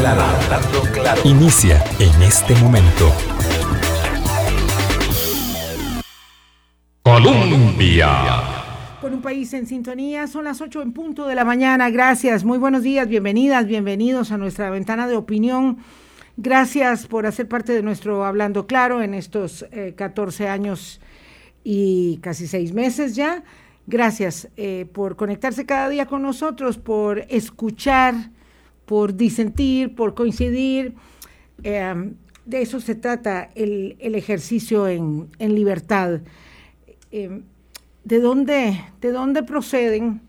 claro, hablando claro. Inicia en este momento. Colombia. Con un país en sintonía, son las 8 en punto de la mañana. Gracias, muy buenos días, bienvenidas, bienvenidos a nuestra ventana de opinión. Gracias por hacer parte de nuestro Hablando Claro en estos 14 eh, años y casi seis meses ya. Gracias eh, por conectarse cada día con nosotros, por escuchar, por disentir, por coincidir. Eh, de eso se trata el, ejercicio en, libertad. Eh, ¿de, dónde, ¿De dónde proceden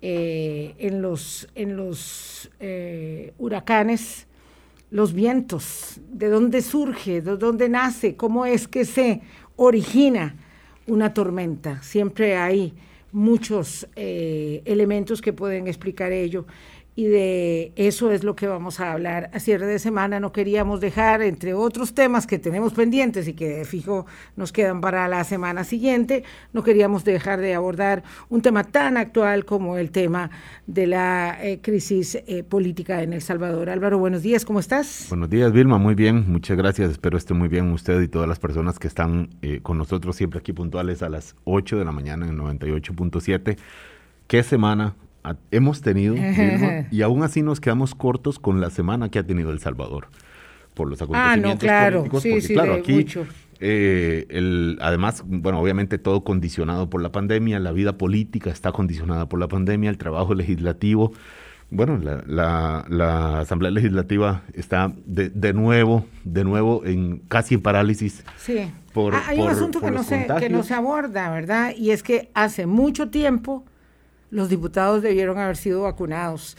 en los, en los huracanes los vientos? ¿De dónde surge? ¿De dónde nace? ¿Cómo es que se origina una tormenta? Siempre hay muchos eh, elementos que pueden explicar ello y de eso es lo que vamos a hablar a cierre de semana. No queríamos dejar, entre otros temas que tenemos pendientes y que fijo nos quedan para la semana siguiente, no queríamos dejar de abordar un tema tan actual como el tema de la eh, crisis eh, política en El Salvador. Álvaro, buenos días, ¿cómo estás? Buenos días, Vilma, muy bien, muchas gracias. Espero esté muy bien usted y todas las personas que están eh, con nosotros siempre aquí puntuales a las 8 de la mañana en 98.7. ¿Qué semana? Hemos tenido y aún así nos quedamos cortos con la semana que ha tenido El Salvador por los acontecimientos ah, no, claro. Sí, sí, claro, aquí eh, el, además, bueno, obviamente todo condicionado por la pandemia, la vida política está condicionada por la pandemia, el trabajo legislativo. Bueno, la, la, Asamblea Legislativa está de, de, nuevo, de nuevo en casi en parálisis. Sí. Por, ah, Hay un asunto que no, se, que no se aborda, ¿verdad? Y es que hace mucho tiempo los diputados debieron haber sido vacunados.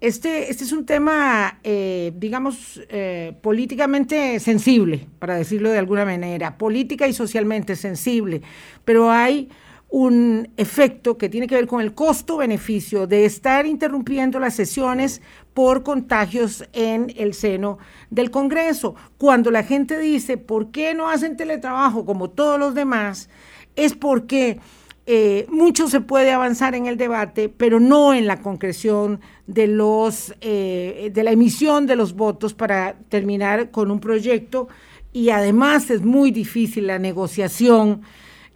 Este, este es un tema, eh, digamos, eh, políticamente sensible, para decirlo de alguna manera, política y socialmente sensible, pero hay un efecto que tiene que ver con el costo-beneficio de estar interrumpiendo las sesiones por contagios en el seno del Congreso. Cuando la gente dice, ¿por qué no hacen teletrabajo como todos los demás? Es porque eh, mucho se puede avanzar en el debate, pero no en la concreción de, los, eh, de la emisión de los votos para terminar con un proyecto y además es muy difícil la negociación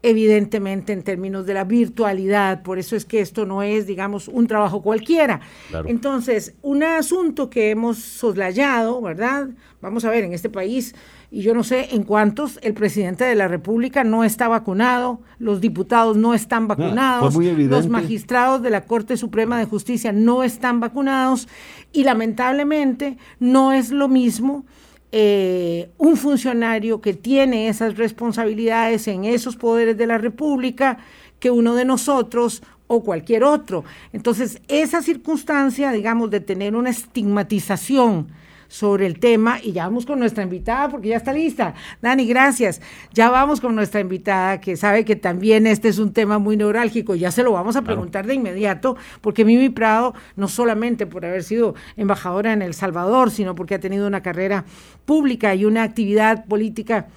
evidentemente en términos de la virtualidad, por eso es que esto no es, digamos, un trabajo cualquiera. Entonces, un asunto que hemos soslayado, ¿verdad? Vamos a ver, en este país y yo no sé en cuántos el presidente de la República no está vacunado, los diputados no están vacunados, los magistrados de la Corte Suprema de Justicia no están vacunados y lamentablemente no es lo mismo eh, un funcionario que tiene esas responsabilidades en esos poderes de la República que uno de nosotros o cualquier otro. Entonces, esa circunstancia, digamos, de tener una estigmatización sobre el tema y ya vamos con nuestra invitada porque ya está lista. Dani, gracias. Ya vamos con nuestra invitada que sabe que también este es un tema muy neurálgico. Ya se lo vamos a preguntar de inmediato porque Mimi Prado, no solamente por haber sido embajadora en El Salvador, sino porque ha tenido una carrera pública y una actividad política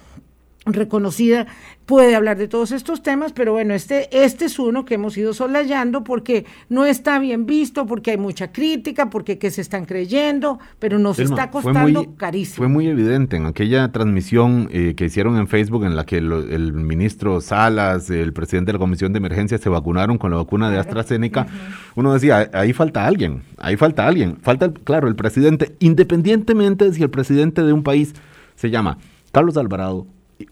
reconocida puede hablar de todos estos temas, pero bueno, este, este es uno que hemos ido solayando porque no está bien visto, porque hay mucha crítica, porque que se están creyendo, pero nos está costando carísimo. Fue muy evidente en aquella transmisión eh, que hicieron en Facebook en la que el ministro Salas, el presidente de la Comisión de Emergencia se vacunaron con la vacuna de AstraZeneca, uno decía, ahí falta alguien, ahí falta alguien, falta, claro, el presidente, independientemente de si el presidente de un país se llama Carlos Alvarado,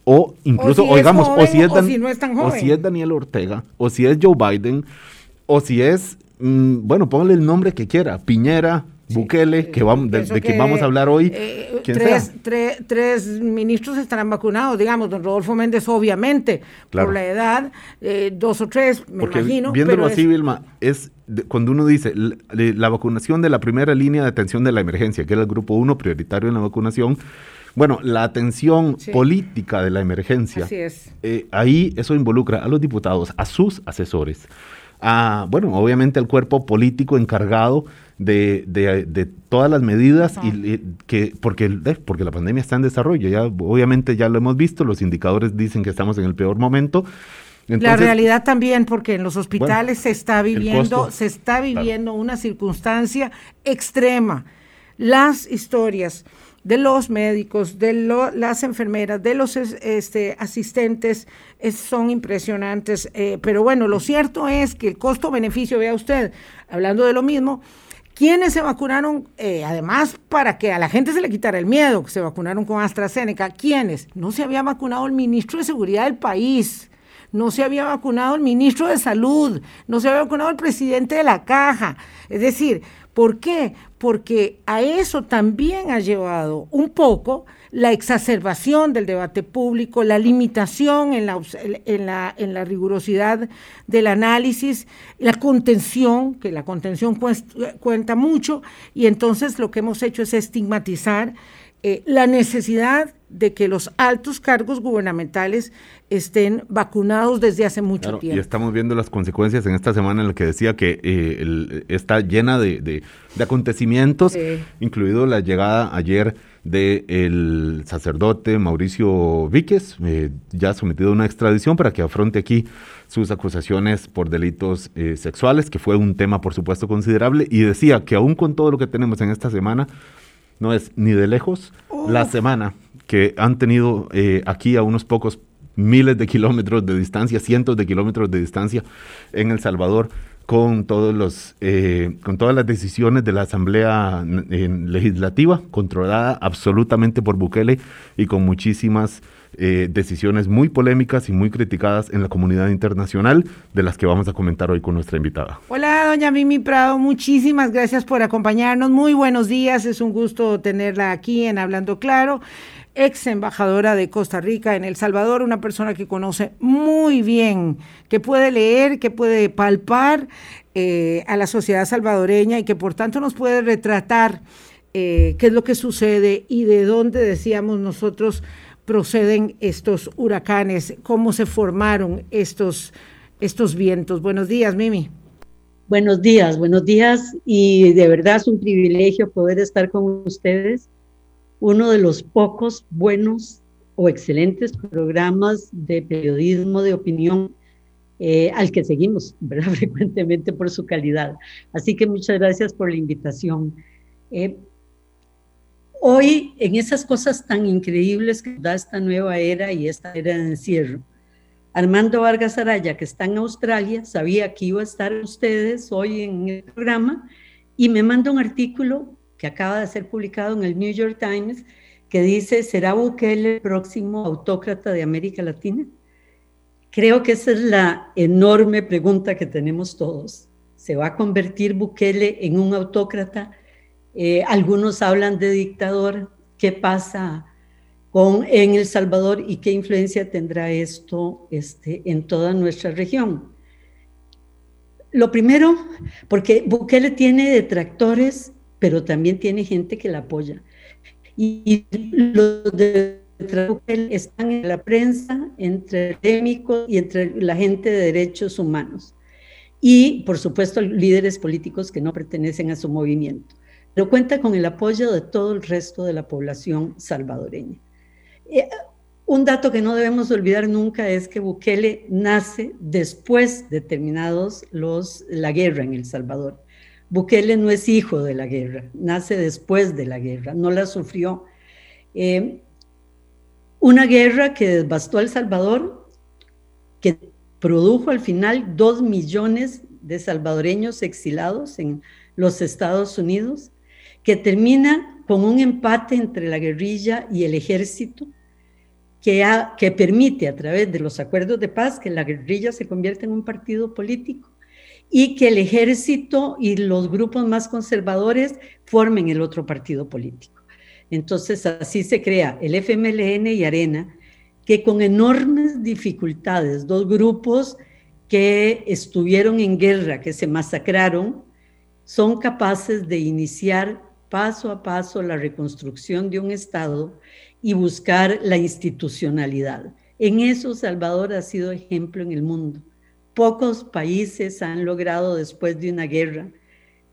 o incluso, oigamos, o, si es si es Daniel Ortega, o si es Joe Biden, o si es, mm, bueno, póngale el nombre que quiera, Piñera, Bukele, que vamos, de, quien vamos a hablar hoy. Eh, tres, tres, ministros estarán vacunados, digamos, don Rodolfo Méndez, obviamente, por la edad, eh, dos o tres, me imagino. Viéndolo así, Vilma, es cuando uno dice la, vacunación de la primera línea de atención de la emergencia, que era el grupo uno prioritario en la vacunación, bueno, la atención política de la emergencia, eh, ahí eso involucra a los diputados, a sus asesores, a, bueno, obviamente al cuerpo político encargado de, de, todas las medidas y, que porque eh, porque la pandemia está en desarrollo ya obviamente ya lo hemos visto los indicadores dicen que estamos en el peor momento. La realidad también porque en los hospitales se está viviendo se está viviendo una circunstancia extrema. Las historias de los médicos, de las enfermeras, de los este, asistentes, son impresionantes. Eh, pero bueno, lo cierto es que el costo-beneficio, vea usted, hablando de lo mismo, quienes se vacunaron, eh, además para que a la gente se le quitara el miedo, se vacunaron con AstraZeneca, ¿quiénes? No se había vacunado el ministro de Seguridad del país, no se había vacunado el ministro de Salud, no se había vacunado el presidente de la caja. Es decir, ¿por qué? Porque a eso también ha llevado un poco la exacerbación del debate público, la limitación en la, rigurosidad del análisis, la contención, que la contención cuenta mucho, y entonces lo que hemos hecho es estigmatizar eh, la necesidad de que los altos cargos gubernamentales estén vacunados desde hace mucho tiempo. Y estamos viendo las consecuencias en esta semana en la que decía que eh, está llena de, acontecimientos, incluido la llegada ayer del el sacerdote Mauricio Víquez, eh, ya sometido a una extradición para que afronte aquí sus acusaciones por delitos eh, sexuales, que fue un tema por supuesto considerable, y decía que aún con todo lo que tenemos en esta semana, no es ni de lejos la semana que han tenido eh, aquí a unos pocos miles de kilómetros de distancia, cientos de kilómetros de distancia en El Salvador, con todos los eh, con todas las decisiones de la Asamblea Legislativa, controlada absolutamente por Bukele y con muchísimas eh, decisiones muy polémicas y muy criticadas en la comunidad internacional, de las que vamos a comentar hoy con nuestra invitada. Hola, doña Mimi Prado, muchísimas gracias por acompañarnos. Muy buenos días, es un gusto tenerla aquí en Hablando Claro ex embajadora de Costa Rica en El Salvador, una persona que conoce muy bien, que puede leer, que puede palpar eh, a la sociedad salvadoreña y que por tanto nos puede retratar eh, qué es lo que sucede y de dónde decíamos nosotros proceden estos huracanes, cómo se formaron estos, estos vientos. Buenos días, Mimi. Buenos días, buenos días y de verdad es un privilegio poder estar con ustedes uno de los pocos buenos o excelentes programas de periodismo de opinión eh, al que seguimos, ¿verdad? Frecuentemente por su calidad. Así que muchas gracias por la invitación. Eh, hoy, en esas cosas tan increíbles que da esta nueva era y esta era de encierro, Armando Vargas Araya, que está en Australia, sabía que iba a estar ustedes hoy en el programa y me manda un artículo que acaba de ser publicado en el New York Times, que dice, ¿será Bukele el próximo autócrata de América Latina? Creo que esa es la enorme pregunta que tenemos todos. ¿Se va a convertir Bukele en un autócrata? Eh, algunos hablan de dictador. ¿Qué pasa con, en El Salvador y qué influencia tendrá esto este, en toda nuestra región? Lo primero, porque Bukele tiene detractores pero también tiene gente que la apoya. Y los de están en la prensa, entre académicos y entre la gente de derechos humanos. Y, por supuesto, líderes políticos que no pertenecen a su movimiento. Pero cuenta con el apoyo de todo el resto de la población salvadoreña. Eh, un dato que no debemos olvidar nunca es que Bukele nace después de terminados los, la guerra en El Salvador. Bukele no es hijo de la guerra, nace después de la guerra, no la sufrió. Eh, una guerra que devastó a El Salvador, que produjo al final dos millones de salvadoreños exilados en los Estados Unidos, que termina con un empate entre la guerrilla y el ejército, que, que permite a través de los acuerdos de paz que la guerrilla se convierta en un partido político y que el ejército y los grupos más conservadores formen el otro partido político. Entonces así se crea el FMLN y Arena, que con enormes dificultades, dos grupos que estuvieron en guerra, que se masacraron, son capaces de iniciar paso a paso la reconstrucción de un Estado y buscar la institucionalidad. En eso Salvador ha sido ejemplo en el mundo. Pocos países han logrado después de una guerra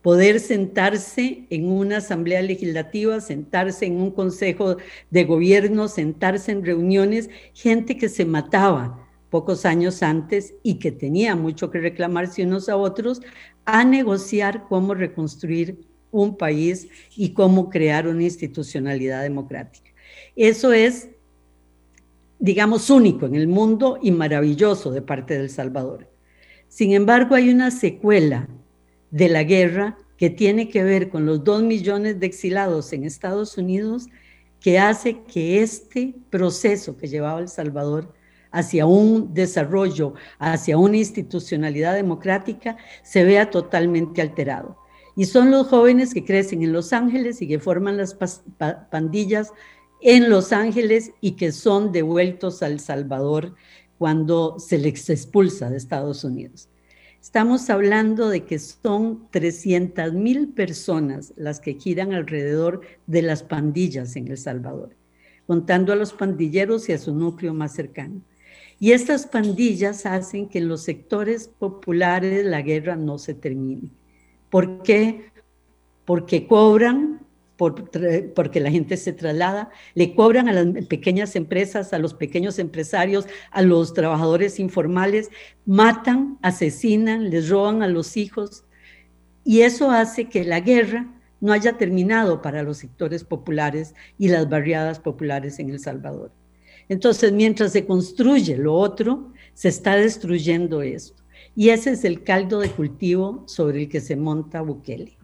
poder sentarse en una asamblea legislativa, sentarse en un consejo de gobierno, sentarse en reuniones, gente que se mataba pocos años antes y que tenía mucho que reclamarse unos a otros, a negociar cómo reconstruir un país y cómo crear una institucionalidad democrática. Eso es, digamos, único en el mundo y maravilloso de parte de El Salvador. Sin embargo, hay una secuela de la guerra que tiene que ver con los dos millones de exilados en Estados Unidos que hace que este proceso que llevaba El Salvador hacia un desarrollo, hacia una institucionalidad democrática, se vea totalmente alterado. Y son los jóvenes que crecen en Los Ángeles y que forman las pandillas en Los Ángeles y que son devueltos a El Salvador cuando se les expulsa de Estados Unidos. Estamos hablando de que son 300 mil personas las que giran alrededor de las pandillas en El Salvador, contando a los pandilleros y a su núcleo más cercano. Y estas pandillas hacen que en los sectores populares la guerra no se termine. ¿Por qué? Porque cobran, porque la gente se traslada, le cobran a las pequeñas empresas, a los pequeños empresarios, a los trabajadores informales, matan, asesinan, les roban a los hijos. Y eso hace que la guerra no haya terminado para los sectores populares y las barriadas populares en El Salvador. Entonces, mientras se construye lo otro, se está destruyendo esto. Y ese es el caldo de cultivo sobre el que se monta Bukele.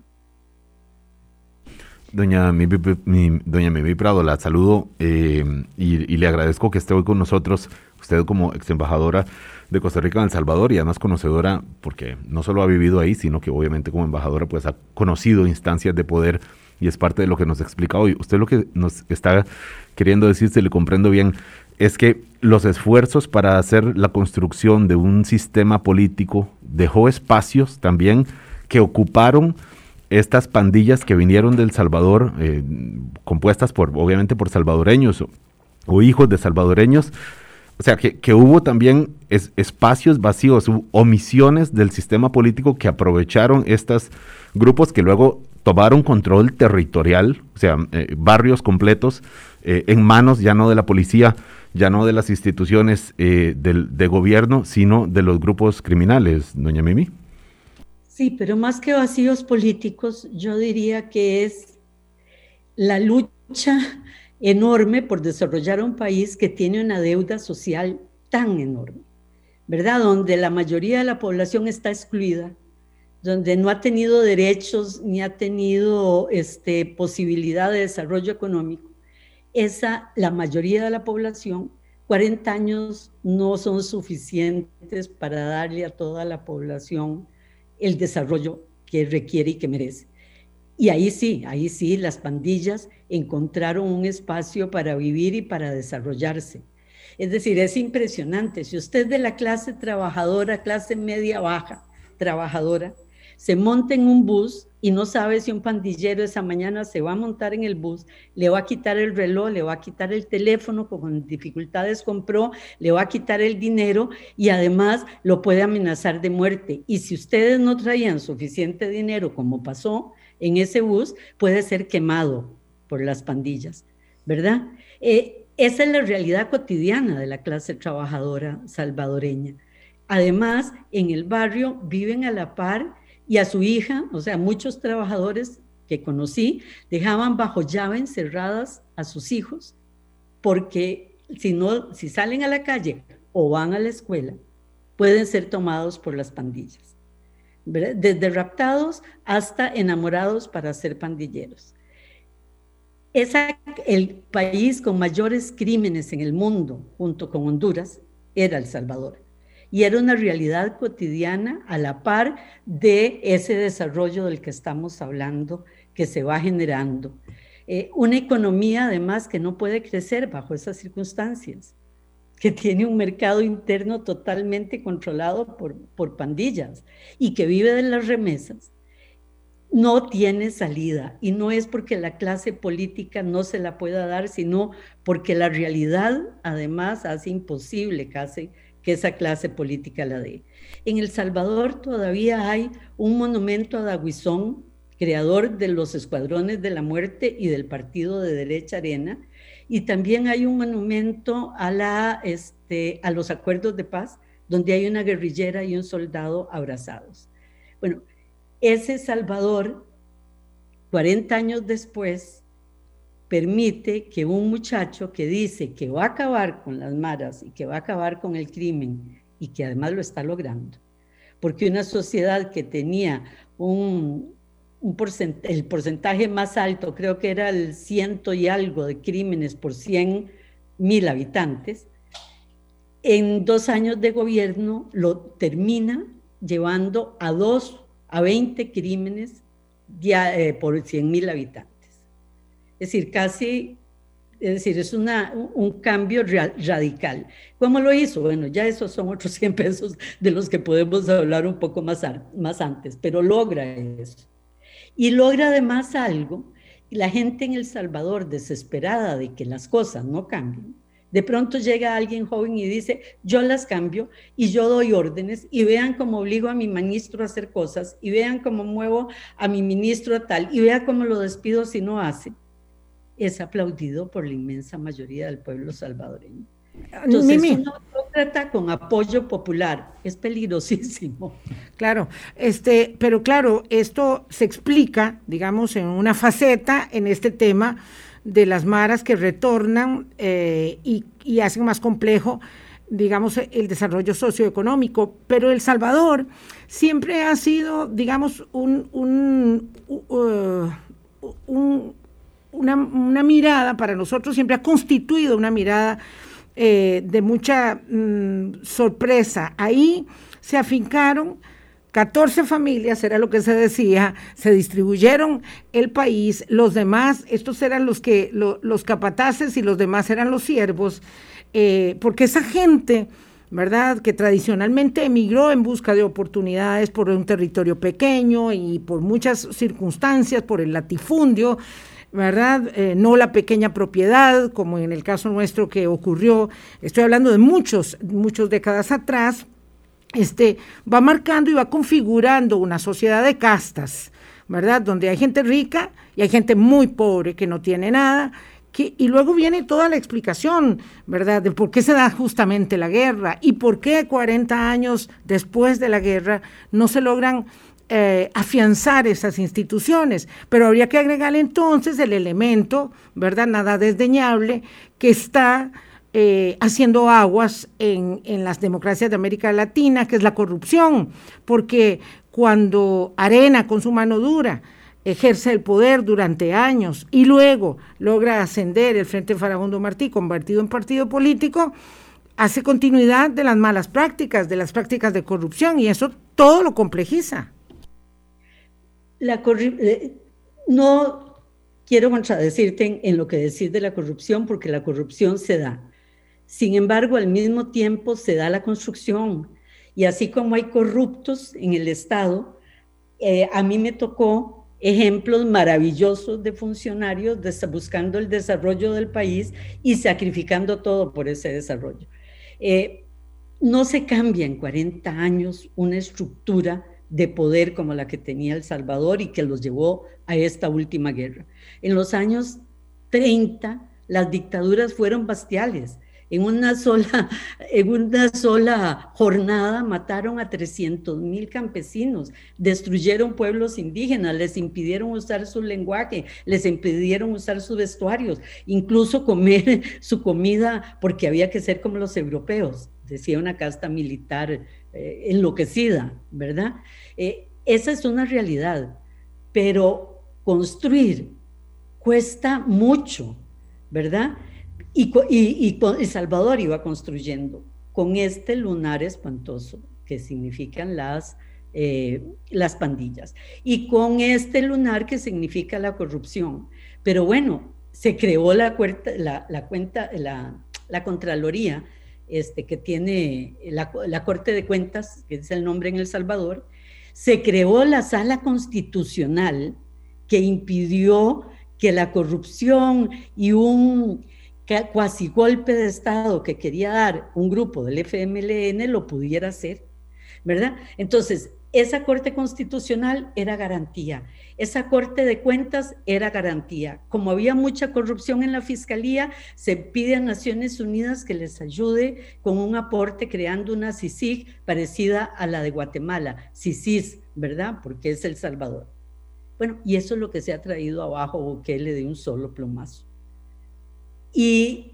Doña Mimi, doña Prado, la saludo eh, y, le agradezco que esté hoy con nosotros, usted como ex embajadora de Costa Rica en El Salvador y además conocedora, porque no solo ha vivido ahí, sino que obviamente como embajadora pues ha conocido instancias de poder y es parte de lo que nos explica hoy. Usted lo que nos está queriendo decir, si le comprendo bien, es que los esfuerzos para hacer la construcción de un sistema político dejó espacios también que ocuparon estas pandillas que vinieron del Salvador, eh, compuestas por, obviamente, por salvadoreños o, hijos de salvadoreños. O sea, que, hubo también espacios vacíos, omisiones del sistema político que aprovecharon estos grupos que luego tomaron control territorial, o sea, eh, barrios completos eh, en manos ya no de la policía, ya no de las instituciones eh, del, de gobierno, sino de los grupos criminales, doña Mimi. Sí, pero más que vacíos políticos, yo diría que es la lucha enorme por desarrollar un país que tiene una deuda social tan enorme, ¿verdad? Donde la mayoría de la población está excluida, donde no ha tenido derechos ni ha tenido este, posibilidad de desarrollo económico, esa, la mayoría de la población, 40 años no son suficientes para darle a toda la población el desarrollo que requiere y que merece. Y ahí sí, ahí sí, las pandillas encontraron un espacio para vivir y para desarrollarse. Es decir, es impresionante. Si usted de la clase trabajadora, clase media baja, trabajadora, se monta en un bus y no sabe si un pandillero esa mañana se va a montar en el bus, le va a quitar el reloj, le va a quitar el teléfono, con dificultades compró, le va a quitar el dinero y además lo puede amenazar de muerte. Y si ustedes no traían suficiente dinero como pasó en ese bus, puede ser quemado por las pandillas, ¿verdad? Eh, esa es la realidad cotidiana de la clase trabajadora salvadoreña. Además, en el barrio viven a la par y a su hija, o sea, muchos trabajadores que conocí, dejaban bajo llave encerradas a sus hijos, porque si, no, si salen a la calle o van a la escuela, pueden ser tomados por las pandillas. Desde raptados hasta enamorados para ser pandilleros. Es el país con mayores crímenes en el mundo, junto con Honduras, era El Salvador y era una realidad cotidiana a la par de ese desarrollo del que estamos hablando que se va generando. Eh, una economía además que no puede crecer bajo esas circunstancias, que tiene un mercado interno totalmente controlado por, por pandillas y que vive de las remesas, no tiene salida. Y no es porque la clase política no se la pueda dar, sino porque la realidad además hace imposible casi que esa clase política la dé. En El Salvador todavía hay un monumento a Daguizón, creador de los escuadrones de la muerte y del partido de derecha arena, y también hay un monumento a, la, este, a los acuerdos de paz, donde hay una guerrillera y un soldado abrazados. Bueno, ese Salvador 40 años después, permite que un muchacho que dice que va a acabar con las maras y que va a acabar con el crimen y que además lo está logrando, porque una sociedad que tenía un, el porcentaje más alto, creo que era el ciento y algo de crímenes por 100 mil habitantes, en dos años de gobierno lo termina llevando a dos, a 20 crímenes eh, por 100 mil habitantes. Es decir, casi, es decir, es una, un cambio radical. ¿Cómo lo hizo? Bueno, ya esos son otros 100 pesos de los que podemos hablar un poco más, más antes, pero logra eso. Y logra además algo, la gente en El Salvador, desesperada de que las cosas no cambien, de pronto llega alguien joven y dice, yo las cambio y yo doy órdenes y vean cómo obligo a mi ministro a hacer cosas y vean cómo muevo a mi ministro a tal y vean cómo lo despido si no hace. Es aplaudido por la inmensa mayoría del pueblo salvadoreño. Entonces, Mimi. trata con apoyo popular es peligrosísimo. Claro, este, pero claro, esto se explica, digamos, en una faceta en este tema de las maras que retornan eh, y, hacen más complejo, digamos, el desarrollo socioeconómico. Pero El Salvador siempre ha sido, digamos, un, uh, una, mirada, para nosotros siempre ha constituido una mirada eh, de mucha mm, sorpresa. Ahí se afincaron 14 familias, era lo que se decía, se distribuyeron el país, los demás, estos eran los que los capataces y los demás eran los siervos, eh, porque esa gente, ¿verdad?, que tradicionalmente emigró en busca de oportunidades por un territorio pequeño y por muchas circunstancias, por el latifundio, ¿verdad? Eh, no la pequeña propiedad, como en el caso nuestro que ocurrió, estoy hablando de muchos, muchas décadas atrás, este, va marcando y va configurando una sociedad de castas, ¿verdad? Donde hay gente rica y hay gente muy pobre que no tiene nada. Y luego viene toda la explicación, ¿verdad?, de por qué se da justamente la guerra y por qué 40 años después de la guerra no se logran eh, afianzar esas instituciones. Pero habría que agregar entonces el elemento, ¿verdad?, nada desdeñable, que está eh, haciendo aguas en, las democracias de América Latina, que es la corrupción, porque cuando Arena con su mano dura ejerce el poder durante años y luego logra ascender el Frente Farabundo Martí, convertido en partido político, hace continuidad de las malas prácticas, de las prácticas de corrupción, y eso todo lo complejiza. No quiero contradecirte en lo que decís de la corrupción, porque la corrupción se da sin embargo, al mismo tiempo se da la construcción y así como hay corruptos en el Estado, eh, a mí me tocó ejemplos maravillosos de funcionarios buscando el desarrollo del país y sacrificando todo por ese desarrollo. Eh, no se cambia en 40 años una estructura de poder como la que tenía El Salvador y que los llevó a esta última guerra. En los años 30, las dictaduras fueron bastiales en una sola, en una sola jornada mataron a 300 mil campesinos, destruyeron pueblos indígenas, les impidieron usar su lenguaje, les impidieron usar sus vestuarios, incluso comer su comida porque había que ser como los europeos, decía una casta militar eh, enloquecida, ¿verdad? Eh, esa es una realidad, pero construir cuesta mucho, ¿verdad? Y, y, El Salvador iba construyendo con este lunar espantoso que significan las, eh, las pandillas y con este lunar que significa la corrupción. Pero bueno, se creó la, la, la cuenta, la, la Contraloría, este, que tiene la, la, Corte de Cuentas, que es el nombre en El Salvador, se creó la Sala Constitucional que impidió que la corrupción y un cuasi golpe de Estado que quería dar un grupo del FMLN lo pudiera hacer, ¿verdad? Entonces, esa Corte Constitucional era garantía, esa Corte de Cuentas era garantía. Como había mucha corrupción en la Fiscalía, se pide a Naciones Unidas que les ayude con un aporte creando una CICIG parecida a la de Guatemala, CICIS, ¿verdad? Porque es El Salvador. Bueno, y eso es lo que se ha traído abajo Bukele de un solo plumazo. Y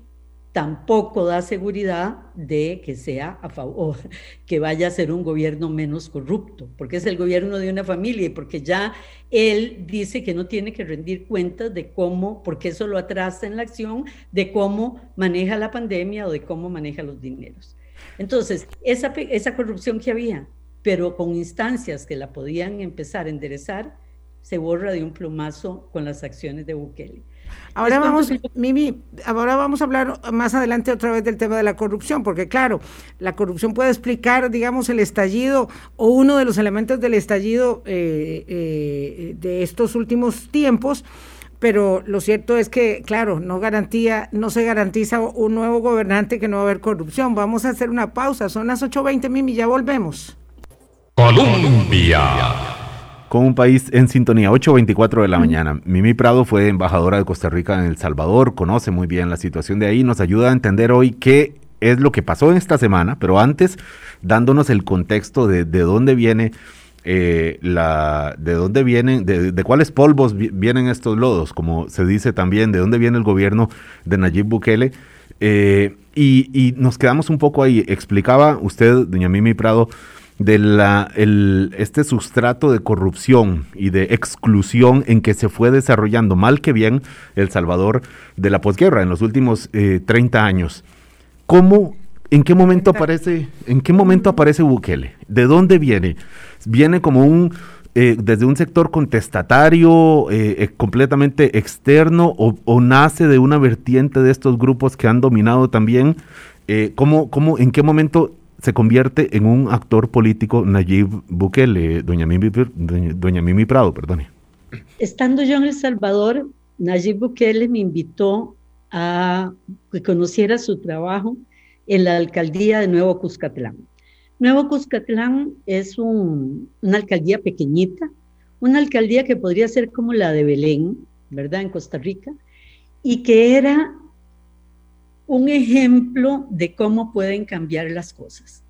tampoco da seguridad de que sea a favor, que vaya a ser un gobierno menos corrupto, porque es el gobierno de una familia y porque ya él dice que no tiene que rendir cuentas de cómo, porque eso lo atrasa en la acción, de cómo maneja la pandemia o de cómo maneja los dineros. Entonces, esa, esa corrupción que había, pero con instancias que la podían empezar a enderezar, se borra de un plumazo con las acciones de Bukele. Ahora vamos, Mimi, ahora vamos a hablar más adelante otra vez del tema de la corrupción, porque claro, la corrupción puede explicar, digamos, el estallido o uno de los elementos del estallido eh, eh, de estos últimos tiempos, pero lo cierto es que, claro, no garantía, no se garantiza un nuevo gobernante que no va a haber corrupción. Vamos a hacer una pausa, son las 8.20, Mimi, ya volvemos. Colombia con un país en sintonía, 8.24 de la mañana. Mimi Prado fue embajadora de Costa Rica en El Salvador, conoce muy bien la situación de ahí, nos ayuda a entender hoy qué es lo que pasó en esta semana, pero antes dándonos el contexto de, de dónde viene eh, la, de dónde vienen, de, cuáles polvos vienen estos lodos, como se dice también, de dónde viene el gobierno de Nayib Bukele. Eh, y, y, nos quedamos un poco ahí. Explicaba usted, doña Mimi Prado, de la, el, este sustrato de corrupción y de exclusión en que se fue desarrollando mal que bien El Salvador de la posguerra en los últimos 30 eh, años. ¿Cómo, en qué momento aparece, en qué momento aparece Bukele? ¿De dónde viene? ¿Viene como un, eh, desde un sector contestatario, eh, completamente externo, o, nace de una vertiente de estos grupos que han dominado también? ¿cómo, cómo, ¿En qué momento se convierte en un actor político Nayib Bukele, doña Mimi, doña Mimi Prado, perdone. Estando yo en El Salvador, Nayib Bukele me invitó a que conociera su trabajo en la alcaldía de Nuevo Cuscatlán. Nuevo Cuscatlán es una alcaldía pequeñita, una alcaldía que podría ser como la de Belén, ¿verdad? En Costa Rica, y que era un ejemplo de cómo pueden cambiar las cosas.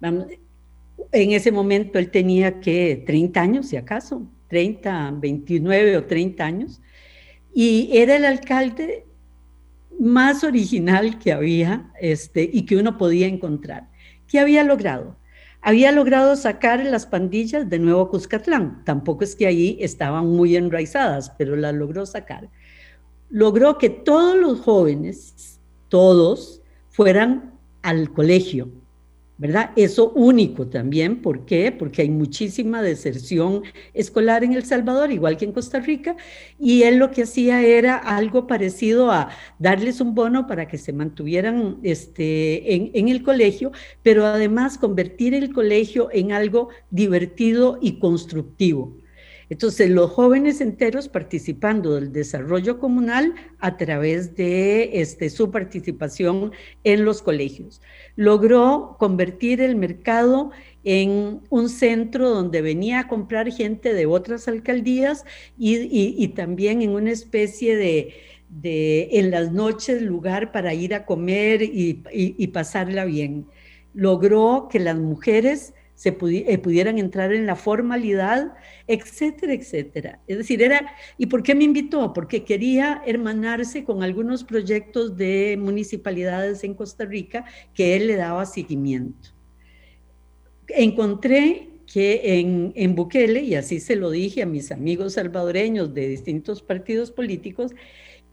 en ese momento él tenía que 30 años, si acaso, 30, 29 o 30 años, y era el alcalde más original que había este, y que uno podía encontrar. ¿Qué había logrado? Había logrado sacar las pandillas de Nuevo Cuscatlán. Tampoco es que ahí estaban muy enraizadas, pero las logró sacar. Logró que todos los jóvenes todos fueran al colegio, ¿verdad? Eso único también, ¿por qué? Porque hay muchísima deserción escolar en El Salvador, igual que en Costa Rica, y él lo que hacía era algo parecido a darles un bono para que se mantuvieran este, en, en el colegio, pero además convertir el colegio en algo divertido y constructivo. Entonces, los jóvenes enteros participando del desarrollo comunal a través de este, su participación en los colegios. Logró convertir el mercado en un centro donde venía a comprar gente de otras alcaldías y, también en una especie de, en las noches, lugar para ir a comer y, y pasarla bien. Logró que las mujeres se eh, pudieran entrar en la formalidad, etcétera, etcétera. Es decir, era, ¿y por qué me invitó? Porque quería hermanarse con algunos proyectos de municipalidades en Costa Rica que él le daba seguimiento. Encontré que en, en Bukele, y así se lo dije a mis amigos salvadoreños de distintos partidos políticos,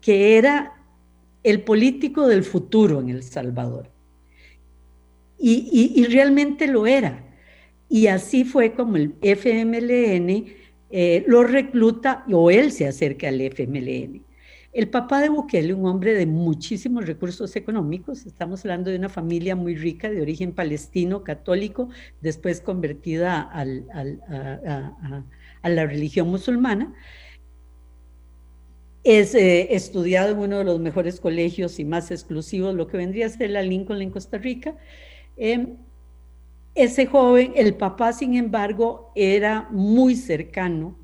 que era el político del futuro en El Salvador. y, y realmente lo era y así fue como el FMLN eh, lo recluta o él se acerca al FMLN. El papá de Bukele, un hombre de muchísimos recursos económicos, estamos hablando de una familia muy rica de origen palestino, católico, después convertida a, la religión musulmana. Es eh, estudiado en uno de los mejores colegios y más exclusivos, lo que vendría a ser la Lincoln en Costa Rica. Em, ese joven, el papá, sin embargo, era muy cercano,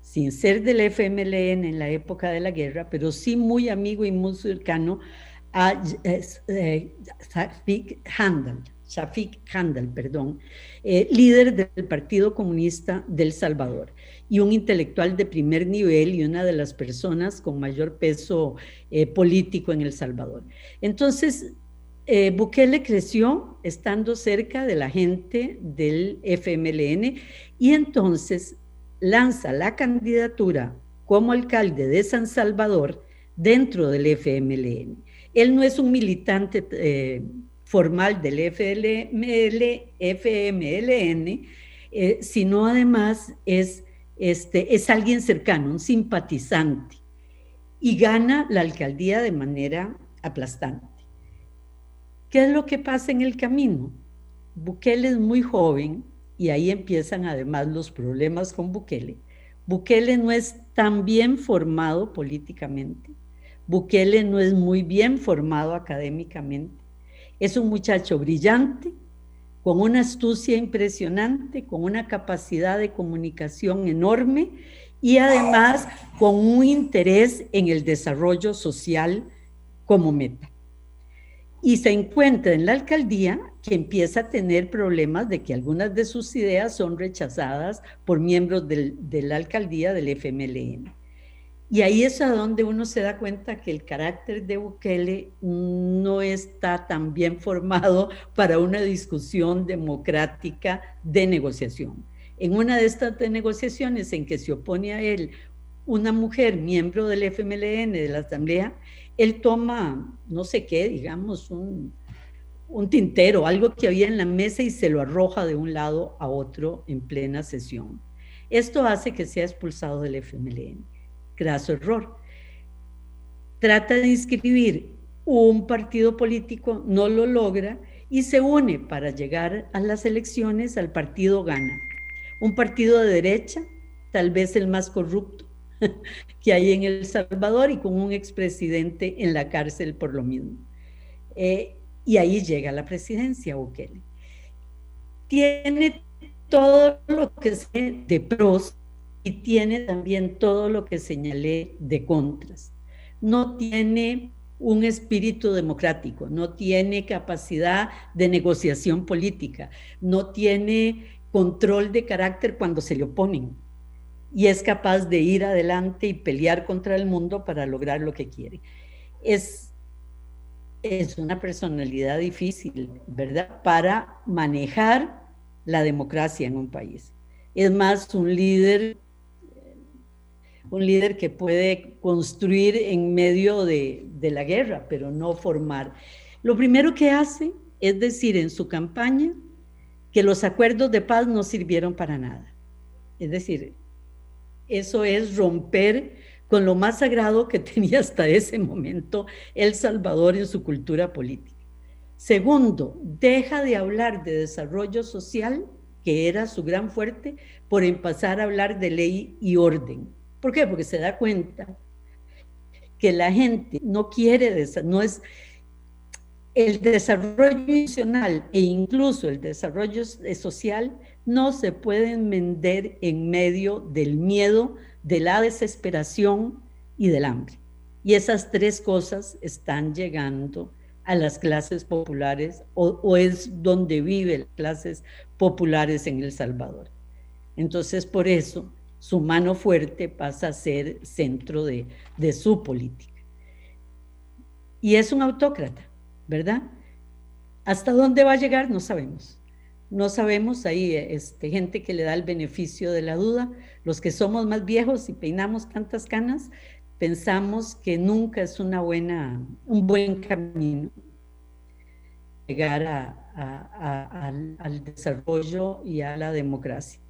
sin ser del FMLN en la época de la guerra, pero sí muy amigo y muy cercano a eh, Handel. Shafik Handal, perdón, eh, líder del Partido Comunista del Salvador y un intelectual de primer nivel y una de las personas con mayor peso eh, político en El Salvador. Entonces, eh, Bukele creció estando cerca de la gente del FMLN y entonces lanza la candidatura como alcalde de San Salvador dentro del FMLN. Él no es un militante eh, formal del FMLN, eh, sino además es, este, es alguien cercano, un simpatizante, y gana la alcaldía de manera aplastante. ¿Qué es lo que pasa en el camino? Bukele es muy joven y ahí empiezan además los problemas con Bukele. Bukele no es tan bien formado políticamente. Bukele no es muy bien formado académicamente. Es un muchacho brillante, con una astucia impresionante, con una capacidad de comunicación enorme y además con un interés en el desarrollo social como meta. Y se encuentra en la alcaldía que empieza a tener problemas de que algunas de sus ideas son rechazadas por miembros de la alcaldía del FMLN. Y ahí es a donde uno se da cuenta que el carácter de Bukele no está tan bien formado para una discusión democrática de negociación. En una de estas negociaciones en que se opone a él una mujer miembro del FMLN, de la Asamblea, él toma, no sé qué, digamos, un, un tintero, algo que había en la mesa y se lo arroja de un lado a otro en plena sesión. Esto hace que sea expulsado del FMLN graso error. Trata de inscribir un partido político, no lo logra y se une para llegar a las elecciones al partido Gana. Un partido de derecha, tal vez el más corrupto que hay en El Salvador y con un expresidente en la cárcel por lo mismo. Eh, y ahí llega la presidencia Bukele. Tiene todo lo que sé de pros y tiene también todo lo que señalé de contras. No tiene un espíritu democrático, no tiene capacidad de negociación política, no tiene control de carácter cuando se le oponen y es capaz de ir adelante y pelear contra el mundo para lograr lo que quiere. Es, es una personalidad difícil, ¿verdad? Para manejar la democracia en un país. Es más un líder un líder que puede construir en medio de, la guerra, pero no formar. Lo primero que hace es decir en su campaña que los acuerdos de paz no sirvieron para nada. Es decir, eso es romper con lo más sagrado que tenía hasta ese momento El Salvador en su cultura política. Segundo, deja de hablar de desarrollo social, que era su gran fuerte, por empezar a hablar de ley y orden. ¿Por qué? Porque se da cuenta que la gente no quiere, no es el desarrollo nacional e incluso el desarrollo social no se pueden vender en medio del miedo, de la desesperación y del hambre. Y esas tres cosas están llegando a las clases populares o, es donde viven las clases populares en El Salvador. Entonces, por eso su mano fuerte pasa a ser centro de, su política. Y es un autócrata, ¿verdad? ¿Hasta dónde va a llegar? No sabemos. No sabemos, hay este, gente que le da el beneficio de la duda. Los que somos más viejos y peinamos tantas canas, pensamos que nunca es una buena, un buen camino llegar al desarrollo y a la democracia.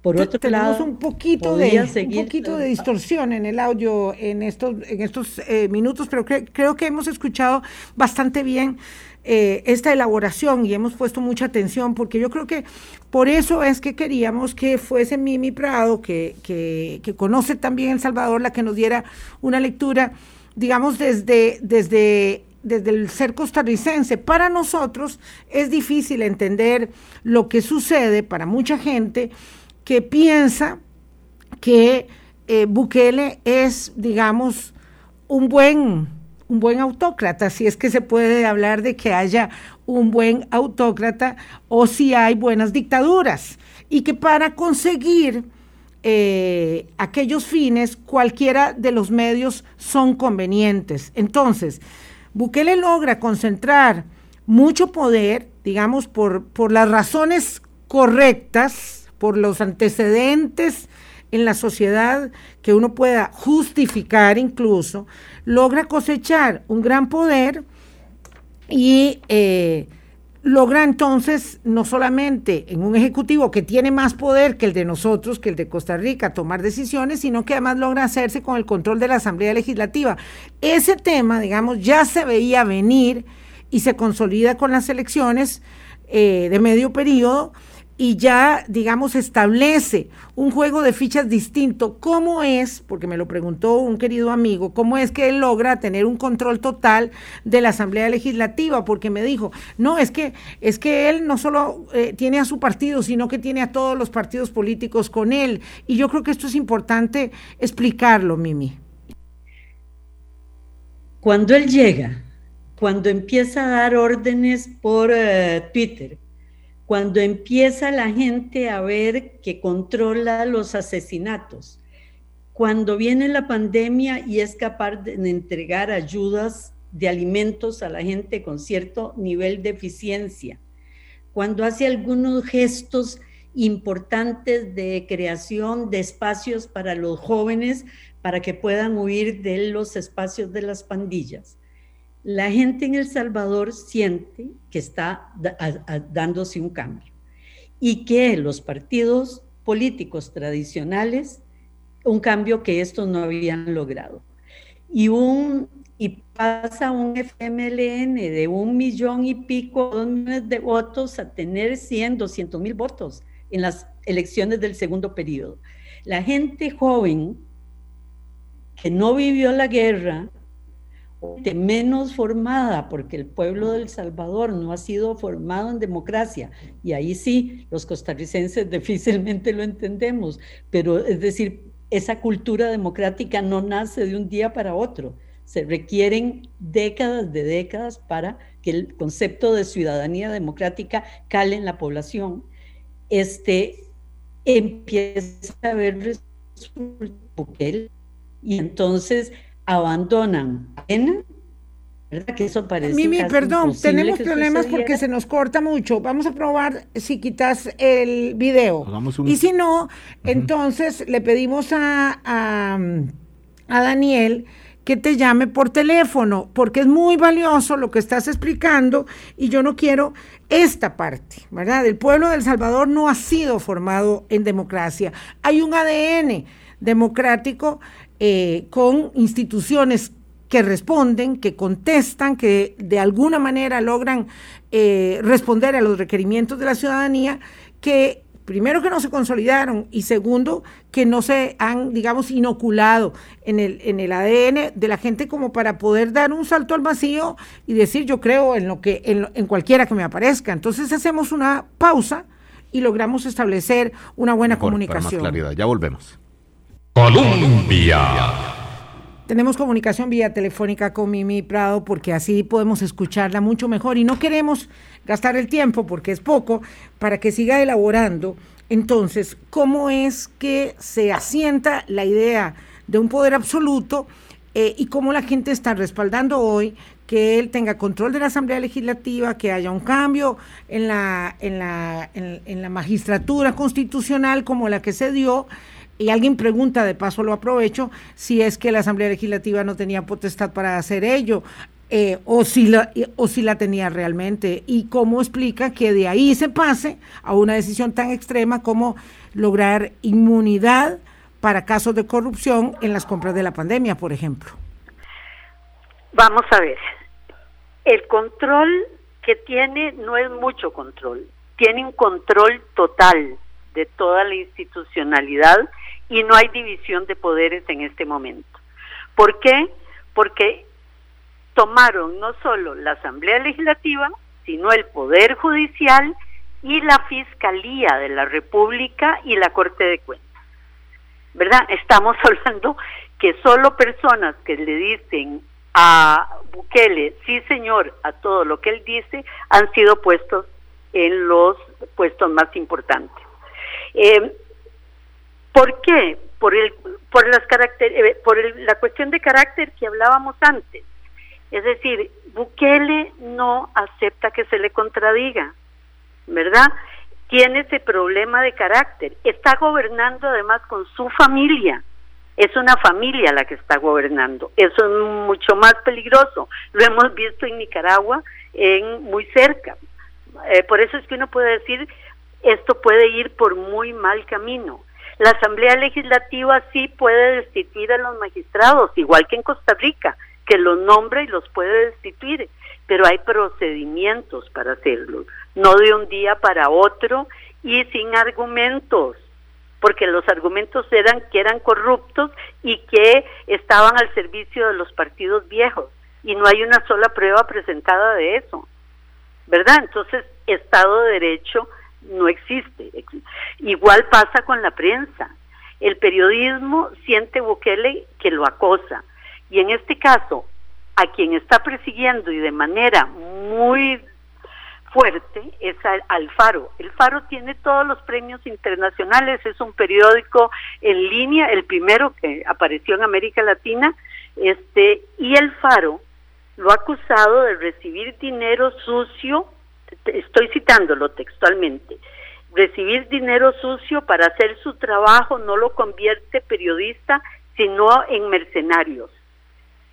Por otro Tenemos lado, un poquito, de, un poquito de distorsión en el audio en estos, en estos eh, minutos, pero creo que hemos escuchado bastante bien eh, esta elaboración y hemos puesto mucha atención, porque yo creo que por eso es que queríamos que fuese Mimi Prado, que, que, conoce también El Salvador, la que nos diera una lectura, digamos, desde, desde desde el ser costarricense. Para nosotros es difícil entender lo que sucede para mucha gente que piensa que eh, Bukele es, digamos, un buen, un buen autócrata, si es que se puede hablar de que haya un buen autócrata o si hay buenas dictaduras. Y que para conseguir eh, aquellos fines, cualquiera de los medios son convenientes. Entonces, Bukele logra concentrar mucho poder, digamos, por, por las razones correctas, por los antecedentes en la sociedad que uno pueda justificar incluso, logra cosechar un gran poder y eh, logra entonces no solamente en un ejecutivo que tiene más poder que el de nosotros, que el de Costa Rica, tomar decisiones, sino que además logra hacerse con el control de la Asamblea Legislativa. Ese tema, digamos, ya se veía venir y se consolida con las elecciones eh, de medio periodo y ya, digamos, establece un juego de fichas distinto. ¿Cómo es, porque me lo preguntó un querido amigo, cómo es que él logra tener un control total de la Asamblea Legislativa? Porque me dijo, no, es que, es que él no solo eh, tiene a su partido, sino que tiene a todos los partidos políticos con él. Y yo creo que esto es importante explicarlo, Mimi. Cuando él llega, cuando empieza a dar órdenes por eh, Twitter, cuando empieza la gente a ver que controla los asesinatos, cuando viene la pandemia y es capaz de entregar ayudas de alimentos a la gente con cierto nivel de eficiencia, cuando hace algunos gestos importantes de creación de espacios para los jóvenes para que puedan huir de los espacios de las pandillas la gente en El Salvador siente que está dándose un cambio y que los partidos políticos tradicionales, un cambio que estos no habían logrado. Y, un, y pasa un FMLN de un millón y pico, de votos a tener 100, 200 mil votos en las elecciones del segundo periodo. La gente joven que no vivió la guerra, menos formada, porque el pueblo del Salvador no ha sido formado en democracia, y ahí sí, los costarricenses difícilmente lo entendemos, pero es decir, esa cultura democrática no nace de un día para otro, se requieren décadas de décadas para que el concepto de ciudadanía democrática cale en la población. Este empieza a haber y entonces abandonan ¿verdad? Que eso parece Mimi, perdón, tenemos problemas porque se nos corta mucho. Vamos a probar si quitas el video. Y si no, entonces le pedimos a, a, a Daniel que te llame por teléfono, porque es muy valioso lo que estás explicando y yo no quiero esta parte, ¿verdad? El pueblo de El Salvador no ha sido formado en democracia. Hay un ADN democrático eh, con instituciones que responden, que contestan, que de alguna manera logran eh, responder a los requerimientos de la ciudadanía, que primero que no se consolidaron y segundo que no se han, digamos, inoculado en el, en el ADN de la gente como para poder dar un salto al vacío y decir yo creo en lo que, en, cualquiera que me aparezca. Entonces hacemos una pausa y logramos establecer una buena comunicación. más claridad, ya volvemos. Colombia. Tenemos comunicación vía telefónica con Mimi Prado porque así podemos escucharla mucho mejor y no queremos gastar el tiempo porque es poco para que siga elaborando. Entonces, ¿cómo es que se asienta la idea de un poder absoluto eh, y cómo la gente está respaldando hoy que él tenga control de la Asamblea Legislativa, que haya un cambio en la, en la, en la magistratura constitucional como la que se dio? Y alguien pregunta, de paso lo aprovecho, si es que la Asamblea Legislativa no tenía potestad para hacer ello. Eh, o, si la, o si la tenía realmente y cómo explica que de ahí se pase a una decisión tan extrema como lograr inmunidad para casos de corrupción en las compras de la pandemia, por ejemplo. Vamos a ver, el control que tiene no es mucho control, tiene un control total de toda la institucionalidad y no hay división de poderes en este momento. ¿Por qué? Porque tomaron no solo la Asamblea Legislativa, sino el Poder Judicial y la Fiscalía de la República y la Corte de Cuentas. ¿Verdad? Estamos hablando que solo personas que le dicen a Bukele, sí señor, a todo lo que él dice, han sido puestos en los puestos más importantes. Eh, ¿Por qué? Por, el, por, las caracter, eh, por la cuestión de carácter que hablábamos antes. Es decir, Bukele no acepta que se le contradiga, ¿verdad? Tiene ese problema de carácter. Está gobernando además con su familia. Es una familia la que está gobernando. Eso es mucho más peligroso. Lo hemos visto en Nicaragua, en muy cerca. Eh, por eso es que uno puede decir, esto puede ir por muy mal camino. La Asamblea Legislativa sí puede destituir a los magistrados, igual que en Costa Rica, que los nombra y los puede destituir, pero hay procedimientos para hacerlo, no de un día para otro y sin argumentos, porque los argumentos eran que eran corruptos y que estaban al servicio de los partidos viejos, y no hay una sola prueba presentada de eso, ¿verdad? Entonces, Estado de Derecho no existe. Igual pasa con la prensa. El periodismo siente Bukele que lo acosa. Y en este caso, a quien está persiguiendo y de manera muy fuerte es al, Faro. El Faro tiene todos los premios internacionales, es un periódico en línea, el primero que apareció en América Latina, este, y el Faro lo ha acusado de recibir dinero sucio estoy citándolo textualmente, recibir dinero sucio para hacer su trabajo no lo convierte periodista, sino en mercenarios.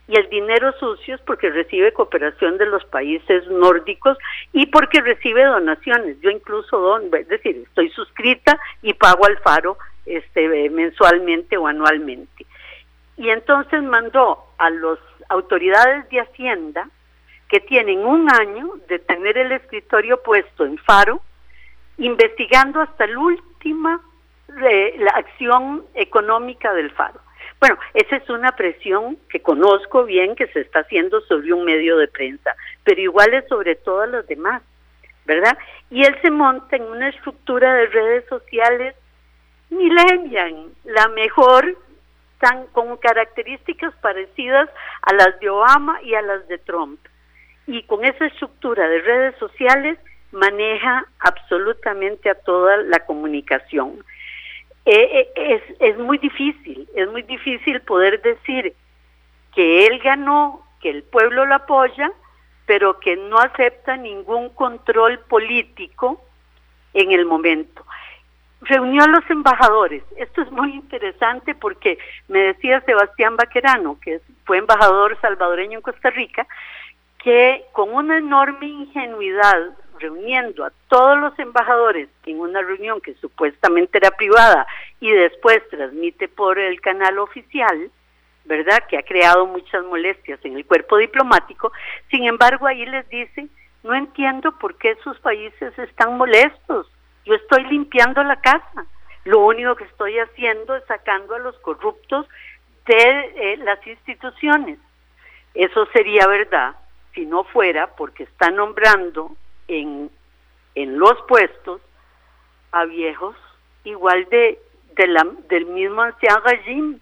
Y el dinero sucio es porque recibe cooperación de los países nórdicos y porque recibe donaciones. Yo incluso don, es decir, estoy suscrita y pago al faro este mensualmente o anualmente. Y entonces mandó a las autoridades de Hacienda que tienen un año de tener el escritorio puesto en Faro, investigando hasta la última la acción económica del Faro. Bueno, esa es una presión que conozco bien que se está haciendo sobre un medio de prensa, pero igual es sobre todas las demás, ¿verdad? Y él se monta en una estructura de redes sociales millennial, la mejor, con características parecidas a las de Obama y a las de Trump y con esa estructura de redes sociales maneja absolutamente a toda la comunicación. Eh, eh, es, es muy difícil, es muy difícil poder decir que él ganó, que el pueblo lo apoya, pero que no acepta ningún control político en el momento. Reunió a los embajadores. Esto es muy interesante porque me decía Sebastián Baquerano, que fue embajador salvadoreño en Costa Rica, que con una enorme ingenuidad, reuniendo a todos los embajadores en una reunión que supuestamente era privada y después transmite por el canal oficial, ¿verdad? Que ha creado muchas molestias en el cuerpo diplomático. Sin embargo, ahí les dice, no entiendo por qué sus países están molestos. Yo estoy limpiando la casa. Lo único que estoy haciendo es sacando a los corruptos de eh, las instituciones. Eso sería verdad si no fuera porque está nombrando en, en los puestos a viejos igual de, la, del mismo anciano regime.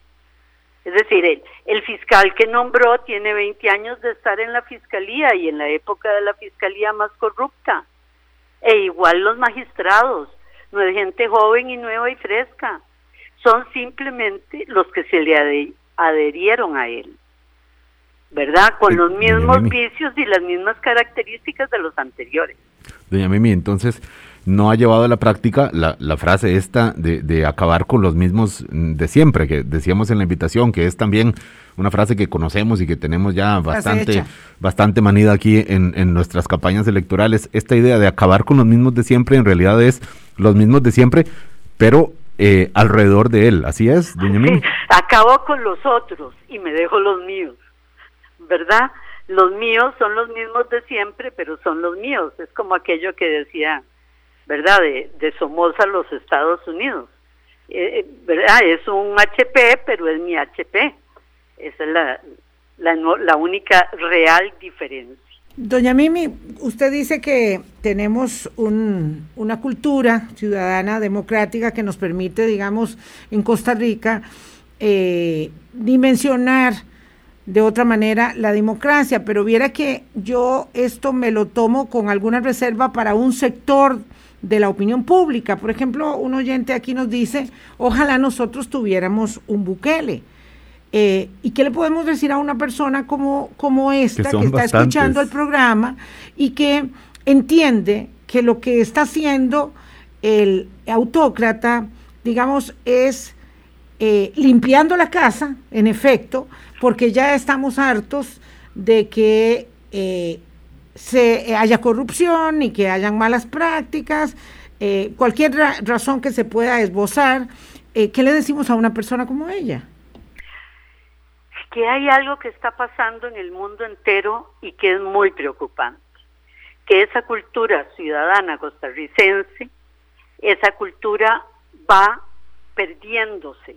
Es decir, el, el fiscal que nombró tiene 20 años de estar en la fiscalía y en la época de la fiscalía más corrupta. E igual los magistrados, no es gente joven y nueva y fresca, son simplemente los que se le adherieron a él. ¿Verdad? Con los mismos vicios y las mismas características de los anteriores. Doña Mimi, entonces no ha llevado a la práctica la, la frase esta de, de, acabar con los mismos de siempre, que decíamos en la invitación, que es también una frase que conocemos y que tenemos ya bastante, bastante manida aquí en, en nuestras campañas electorales. Esta idea de acabar con los mismos de siempre en realidad es los mismos de siempre, pero eh, alrededor de él. ¿Así es, doña Mimi? acabo con los otros y me dejo los míos. ¿Verdad? Los míos son los mismos de siempre, pero son los míos. Es como aquello que decía, ¿verdad? De, de Somoza los Estados Unidos. Eh, eh, ¿Verdad? Es un HP, pero es mi HP. Esa es la, la, la única real diferencia. Doña Mimi, usted dice que tenemos un, una cultura ciudadana democrática que nos permite, digamos, en Costa Rica, eh, dimensionar de otra manera la democracia, pero viera que yo esto me lo tomo con alguna reserva para un sector de la opinión pública. Por ejemplo, un oyente aquí nos dice, ojalá nosotros tuviéramos un Bukele. Eh, ¿Y qué le podemos decir a una persona como, como esta, que, está escuchando el programa y que entiende que lo que está haciendo el autócrata, digamos, es eh, limpiando la casa, en efecto, porque ya estamos hartos de que eh, se haya corrupción y que hayan malas prácticas, eh, cualquier razón que se pueda esbozar, eh, ¿qué le decimos a una persona como ella? Que hay algo que está pasando en el mundo entero y que es muy preocupante, que esa cultura ciudadana costarricense, esa cultura va perdiéndose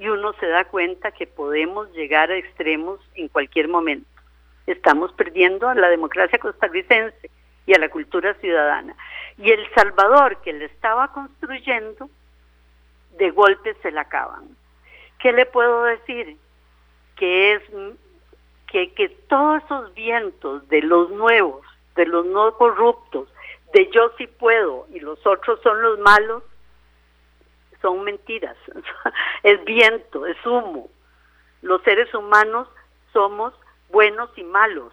y uno se da cuenta que podemos llegar a extremos en cualquier momento estamos perdiendo a la democracia costarricense y a la cultura ciudadana. Y El Salvador, que le estaba construyendo, de golpe se la acaban. ¿Qué le puedo decir? Que es que, que todos esos vientos de los nuevos, de los no corruptos, de yo sí puedo y los otros son los malos, son mentiras. es viento, es humo. Los seres humanos somos buenos y malos.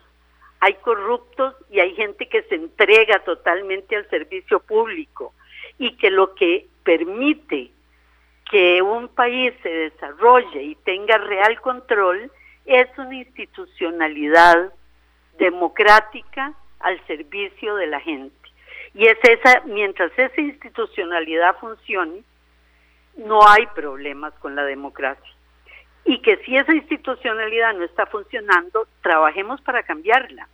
Hay corruptos y hay gente que se entrega totalmente al servicio público y que lo que permite que un país se desarrolle y tenga real control es una institucionalidad democrática al servicio de la gente. Y es esa, mientras esa institucionalidad funcione, no hay problemas con la democracia. Y que si esa institucionalidad no está funcionando, trabajemos para cambiarla,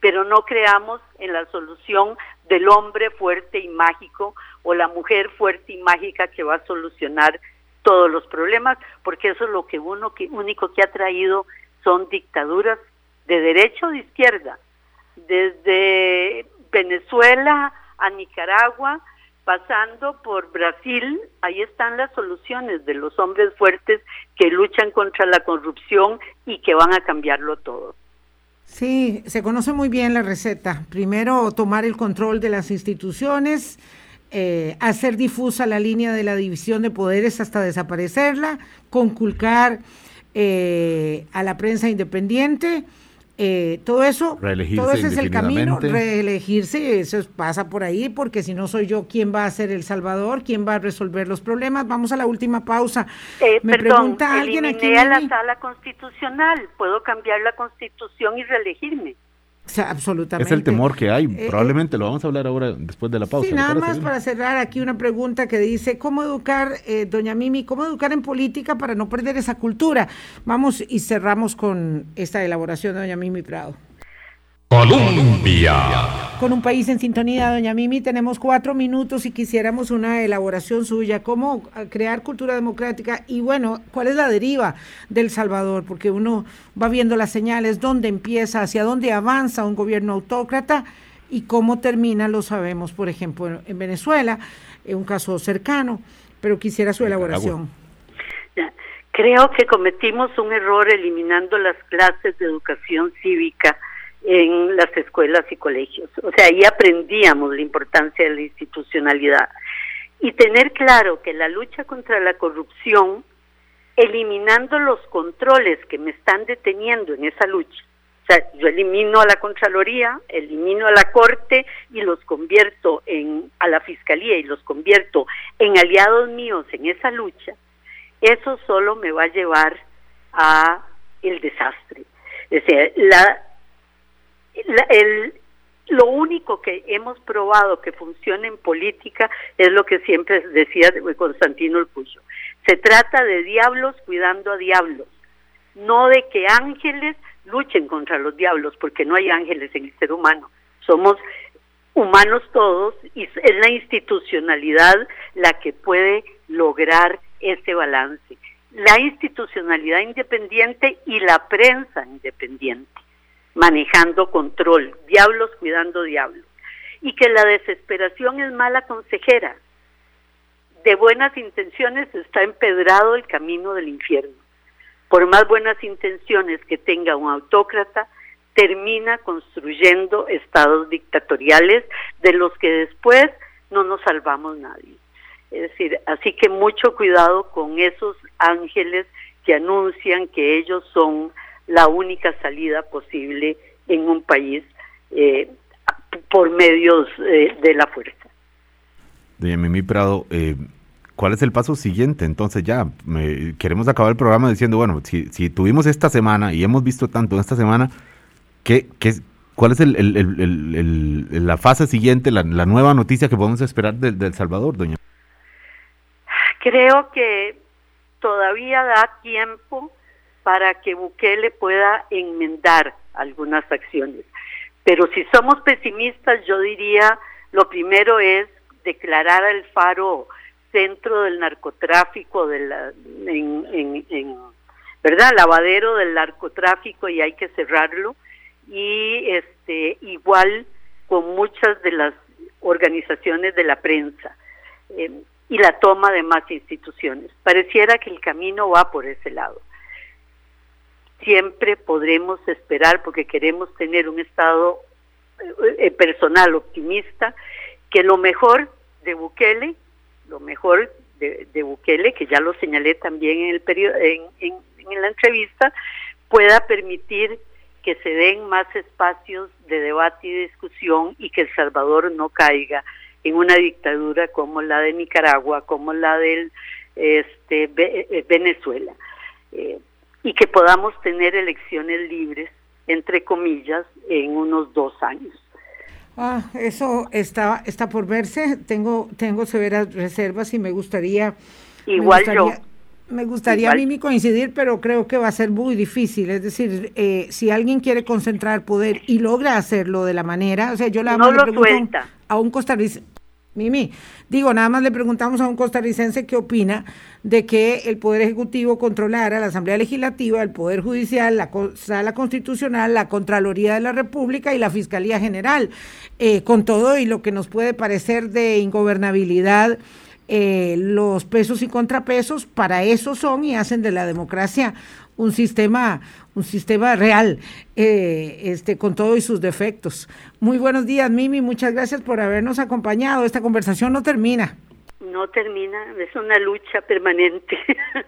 pero no creamos en la solución del hombre fuerte y mágico o la mujer fuerte y mágica que va a solucionar todos los problemas, porque eso es lo que uno que único que ha traído son dictaduras de derecha o de izquierda, desde Venezuela a Nicaragua, pasando por Brasil, ahí están las soluciones de los hombres fuertes que luchan contra la corrupción y que van a cambiarlo todo. Sí, se conoce muy bien la receta. Primero, tomar el control de las instituciones, eh, hacer difusa la línea de la división de poderes hasta desaparecerla, conculcar eh, a la prensa independiente eh, todo eso, todo ese es el camino, reelegirse, eso pasa por ahí, porque si no soy yo, ¿quién va a ser el Salvador? ¿Quién va a resolver los problemas? Vamos a la última pausa. Eh, Me pregunta alguien aquí. a la sala constitucional, puedo cambiar la constitución y reelegirme absolutamente. Es el temor que hay. Eh, Probablemente lo vamos a hablar ahora después de la pausa. Sí, nada más para cerrar aquí una pregunta que dice, ¿cómo educar, eh, doña Mimi, cómo educar en política para no perder esa cultura? Vamos y cerramos con esta elaboración de doña Mimi Prado. Colombia. Con un país en sintonía, doña Mimi, tenemos cuatro minutos y quisiéramos una elaboración suya. ¿Cómo crear cultura democrática? Y bueno, ¿cuál es la deriva del Salvador? Porque uno va viendo las señales, dónde empieza, hacia dónde avanza un gobierno autócrata y cómo termina, lo sabemos, por ejemplo, en Venezuela, en un caso cercano, pero quisiera su elaboración. Creo que cometimos un error eliminando las clases de educación cívica en las escuelas y colegios. O sea, ahí aprendíamos la importancia de la institucionalidad. Y tener claro que la lucha contra la corrupción, eliminando los controles que me están deteniendo en esa lucha, o sea, yo elimino a la Contraloría, elimino a la Corte y los convierto en, a la Fiscalía y los convierto en aliados míos en esa lucha, eso solo me va a llevar a el desastre. O sea, la, el, lo único que hemos probado que funciona en política es lo que siempre decía Constantino el Puyo. Se trata de diablos cuidando a diablos, no de que ángeles luchen contra los diablos, porque no hay ángeles en el ser humano. Somos humanos todos y es la institucionalidad la que puede lograr ese balance. La institucionalidad independiente y la prensa independiente manejando control, diablos cuidando diablos, y que la desesperación es mala consejera. De buenas intenciones está empedrado el camino del infierno. por más buenas intenciones que tenga un autócrata, termina construyendo estados dictatoriales de los que después no nos salvamos nadie. Es decir, así que mucho cuidado con esos ángeles que anuncian que ellos son la única salida posible en un país eh, por medios eh, de la fuerza. Doña Mimi Prado, eh, ¿cuál es el paso siguiente? Entonces ya queremos acabar el programa diciendo, bueno, si, tuvimos esta semana y hemos visto tanto en esta semana, ¿qué, qué, ¿cuál es el, la fase siguiente, la, nueva noticia que podemos esperar del de Salvador, doña? Creo que todavía da tiempo para que Bukele pueda enmendar algunas acciones. Pero si somos pesimistas, yo diría, lo primero es declarar al Faro centro del narcotráfico de la, en, verdad lavadero del narcotráfico y hay que cerrarlo. Y este igual con muchas de las organizaciones de la prensa eh, y la toma de más instituciones. Pareciera que el camino va por ese lado siempre podremos esperar porque queremos tener un estado eh, eh, personal optimista que lo mejor de Bukele, lo mejor de, Bukele, que ya lo señalé también en el periodo, en, en, la entrevista, pueda permitir que se den más espacios de debate y discusión y que El Salvador no caiga en una dictadura como la de Nicaragua, como la del este, eh, Venezuela y que podamos tener elecciones libres, entre comillas, en unos dos años. Ah, eso está, está por verse. Tengo, tengo severas reservas y me gustaría. Igual yo. Me gustaría a mí coincidir, pero creo que va a ser muy difícil. Es decir, eh, si alguien quiere concentrar poder y logra hacerlo de la manera, o sea, yo la no lo suelta. a un costarricense Mimi, digo, nada más le preguntamos a un costarricense qué opina de que el Poder Ejecutivo controlara la Asamblea Legislativa, el Poder Judicial, la Sala Constitucional, la Contraloría de la República y la Fiscalía General, eh, con todo y lo que nos puede parecer de ingobernabilidad. Eh, los pesos y contrapesos para eso son y hacen de la democracia un sistema, un sistema real, eh, este, con todos sus defectos. Muy buenos días, Mimi, muchas gracias por habernos acompañado. Esta conversación no termina. No termina, es una lucha permanente.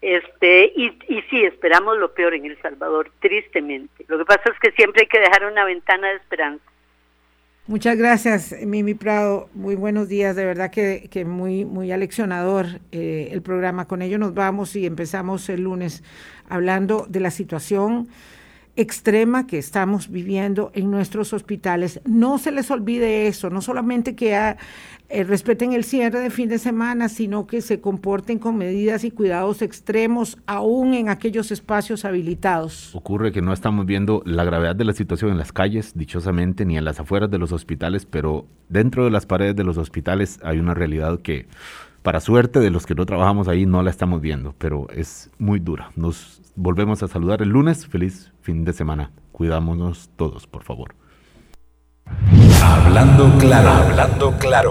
este y, y sí, esperamos lo peor en El Salvador, tristemente. Lo que pasa es que siempre hay que dejar una ventana de esperanza. Muchas gracias, Mimi Prado. Muy buenos días. De verdad que, que muy, muy aleccionador eh, el programa. Con ello nos vamos y empezamos el lunes hablando de la situación extrema que estamos viviendo en nuestros hospitales. No se les olvide eso, no solamente que eh, respeten el cierre de fin de semana, sino que se comporten con medidas y cuidados extremos aún en aquellos espacios habilitados. Ocurre que no estamos viendo la gravedad de la situación en las calles, dichosamente, ni en las afueras de los hospitales, pero dentro de las paredes de los hospitales hay una realidad que para suerte de los que no trabajamos ahí no la estamos viendo, pero es muy dura. Nos volvemos a saludar el lunes. Feliz fin de semana. Cuidámonos todos, por favor. Hablando claro, hablando claro.